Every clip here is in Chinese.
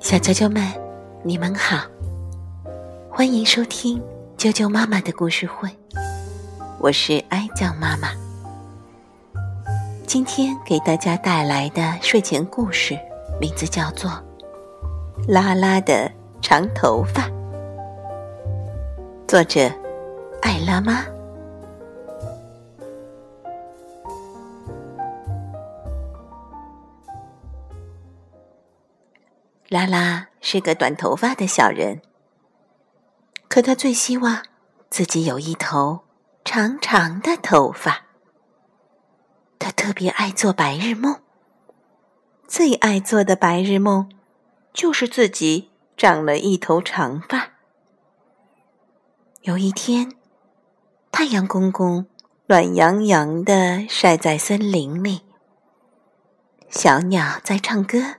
小啾啾们，你们好，欢迎收听啾啾妈妈的故事会，我是哀酱妈妈。今天给大家带来的睡前故事，名字叫做《拉拉的长头发》，作者艾拉妈。拉拉是个短头发的小人，可他最希望自己有一头长长的头发。他特别爱做白日梦，最爱做的白日梦就是自己长了一头长发。有一天，太阳公公暖洋洋的晒在森林里，小鸟在唱歌。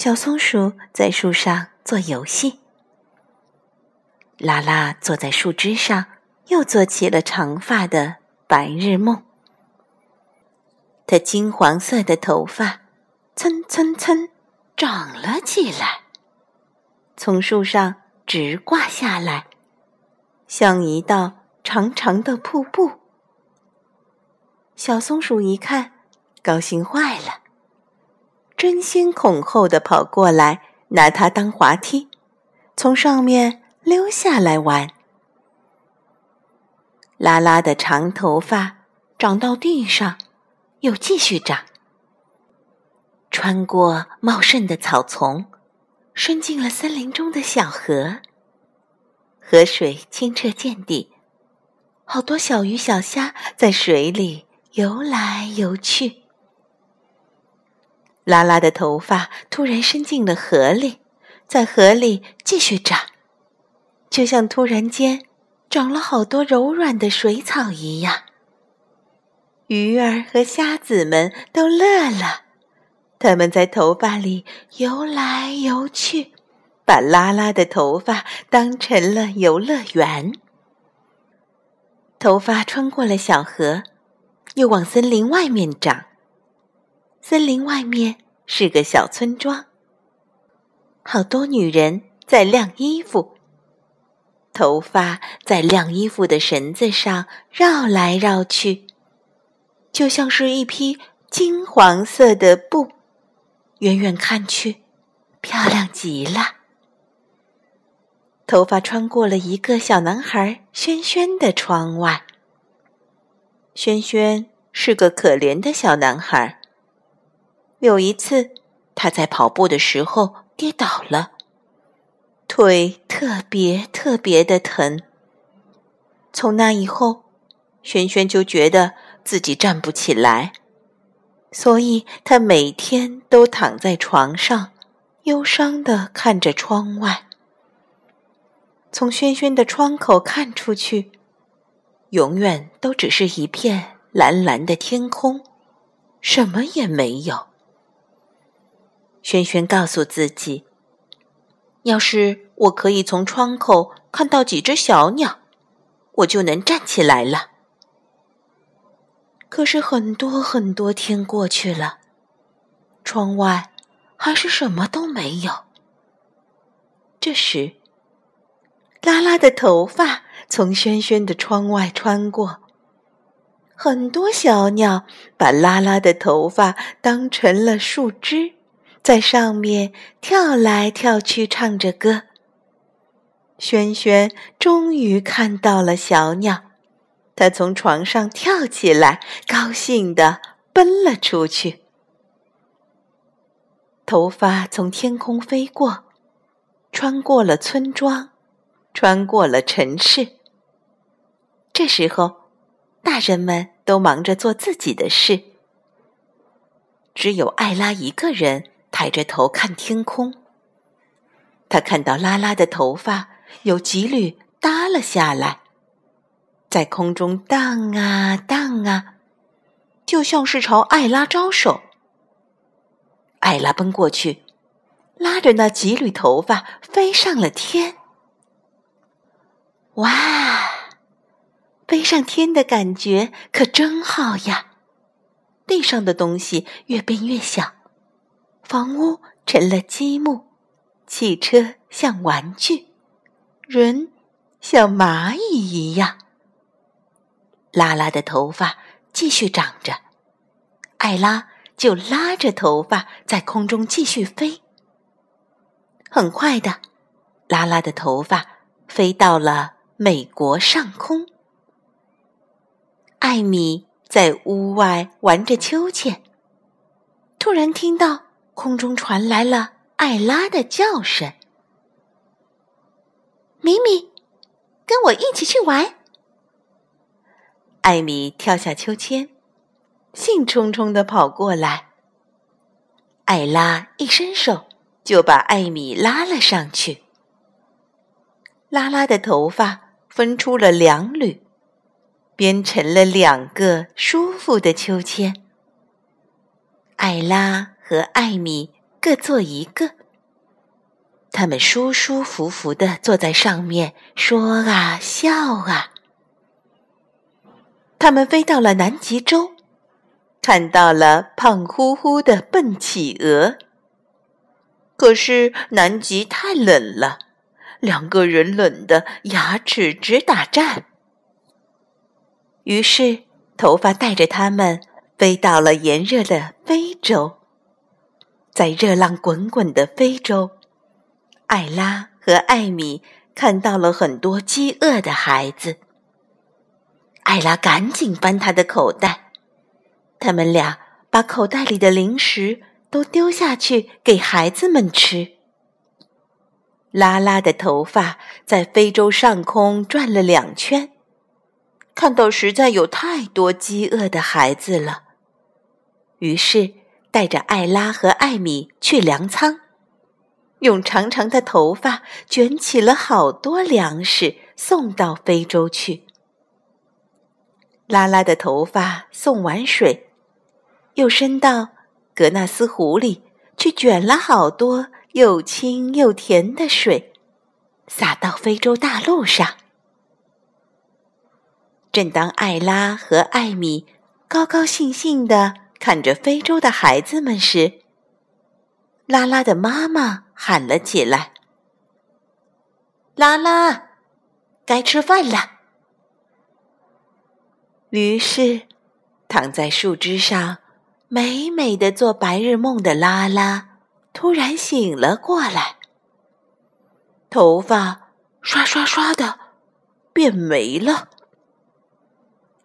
小松鼠在树上做游戏，拉拉坐在树枝上，又做起了长发的白日梦。她金黄色的头发蹭蹭蹭长了起来，从树上直挂下来，像一道长长的瀑布。小松鼠一看，高兴坏了。争先恐后的跑过来，拿它当滑梯，从上面溜下来玩。拉拉的长头发长到地上，又继续长，穿过茂盛的草丛，伸进了森林中的小河。河水清澈见底，好多小鱼小虾在水里游来游去。拉拉的头发突然伸进了河里，在河里继续长，就像突然间长了好多柔软的水草一样。鱼儿和虾子们都乐了，它们在头发里游来游去，把拉拉的头发当成了游乐园。头发穿过了小河，又往森林外面长。森林外面是个小村庄，好多女人在晾衣服，头发在晾衣服的绳子上绕来绕去，就像是一匹金黄色的布，远远看去，漂亮极了。头发穿过了一个小男孩轩轩的窗外，轩轩是个可怜的小男孩。有一次，他在跑步的时候跌倒了，腿特别特别的疼。从那以后，轩轩就觉得自己站不起来，所以他每天都躺在床上，忧伤的看着窗外。从轩轩的窗口看出去，永远都只是一片蓝蓝的天空，什么也没有。轩轩告诉自己：“要是我可以从窗口看到几只小鸟，我就能站起来了。”可是很多很多天过去了，窗外还是什么都没有。这时，拉拉的头发从轩轩的窗外穿过，很多小鸟把拉拉的头发当成了树枝。在上面跳来跳去，唱着歌。轩轩终于看到了小鸟，他从床上跳起来，高兴地奔了出去。头发从天空飞过，穿过了村庄，穿过了城市。这时候，大人们都忙着做自己的事，只有艾拉一个人。抬着头看天空，他看到拉拉的头发有几缕耷了下来，在空中荡啊荡啊，就像是朝艾拉招手。艾拉奔过去，拉着那几缕头发飞上了天。哇，飞上天的感觉可真好呀！地上的东西越变越小。房屋成了积木，汽车像玩具，人像蚂蚁一样。拉拉的头发继续长着，艾拉就拉着头发在空中继续飞。很快的，拉拉的头发飞到了美国上空。艾米在屋外玩着秋千，突然听到空中传来了艾拉的叫声：“米米，跟我一起去玩。”艾米跳下秋千，兴冲冲地跑过来。艾拉一伸手就把艾米拉了上去。拉拉的头发分出了两缕。编成了两个舒服的秋千，艾拉和艾米各坐一个，他们舒舒服服的坐在上面，说啊笑啊。他们飞到了南极洲，看到了胖乎乎的笨企鹅。可是南极太冷了，两个人冷得牙齿直打颤。于是，头发带着他们飞到了炎热的非洲。在热浪滚滚的非洲，艾拉和艾米看到了很多饥饿的孩子。艾拉赶紧翻他的口袋，他们俩把口袋里的零食都丢下去给孩子们吃。拉拉的头发在非洲上空转了两圈。看到实在有太多饥饿的孩子了，于是带着艾拉和艾米去粮仓，用长长的头发卷起了好多粮食送到非洲去。拉拉的头发送完水，又伸到格纳斯湖里去卷了好多又清又甜的水，洒到非洲大陆上。正当艾拉和艾米高高兴兴的看着非洲的孩子们时，拉拉的妈妈喊了起来：“拉拉，该吃饭了。”于是，躺在树枝上美美的做白日梦的拉拉突然醒了过来，头发刷刷刷的变没了。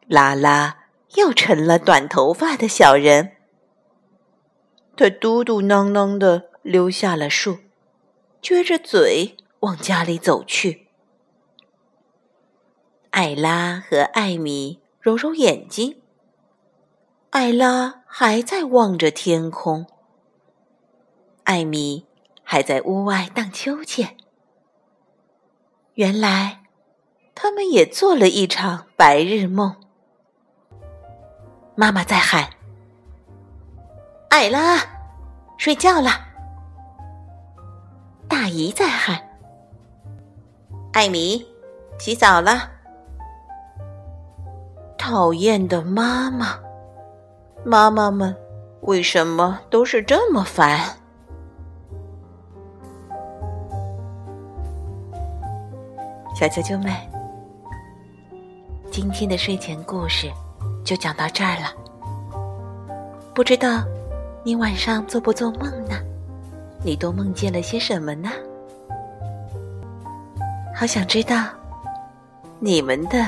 拉拉又成了短头发的小人，他嘟嘟囔囔的溜下了树，撅着嘴往家里走去。艾拉和艾米揉揉眼睛，艾拉还在望着天空，艾米还在屋外荡秋千。原来，他们也做了一场白日梦。妈妈在喊：“艾拉，睡觉了。”大姨在喊：“艾米，洗澡了。”讨厌的妈妈，妈妈们为什么都是这么烦？小啾啾们，今天的睡前故事。就讲到这儿了。不知道你晚上做不做梦呢？你都梦见了些什么呢？好想知道你们的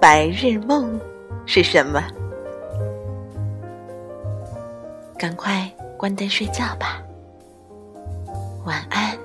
白日梦是什么。赶快关灯睡觉吧，晚安。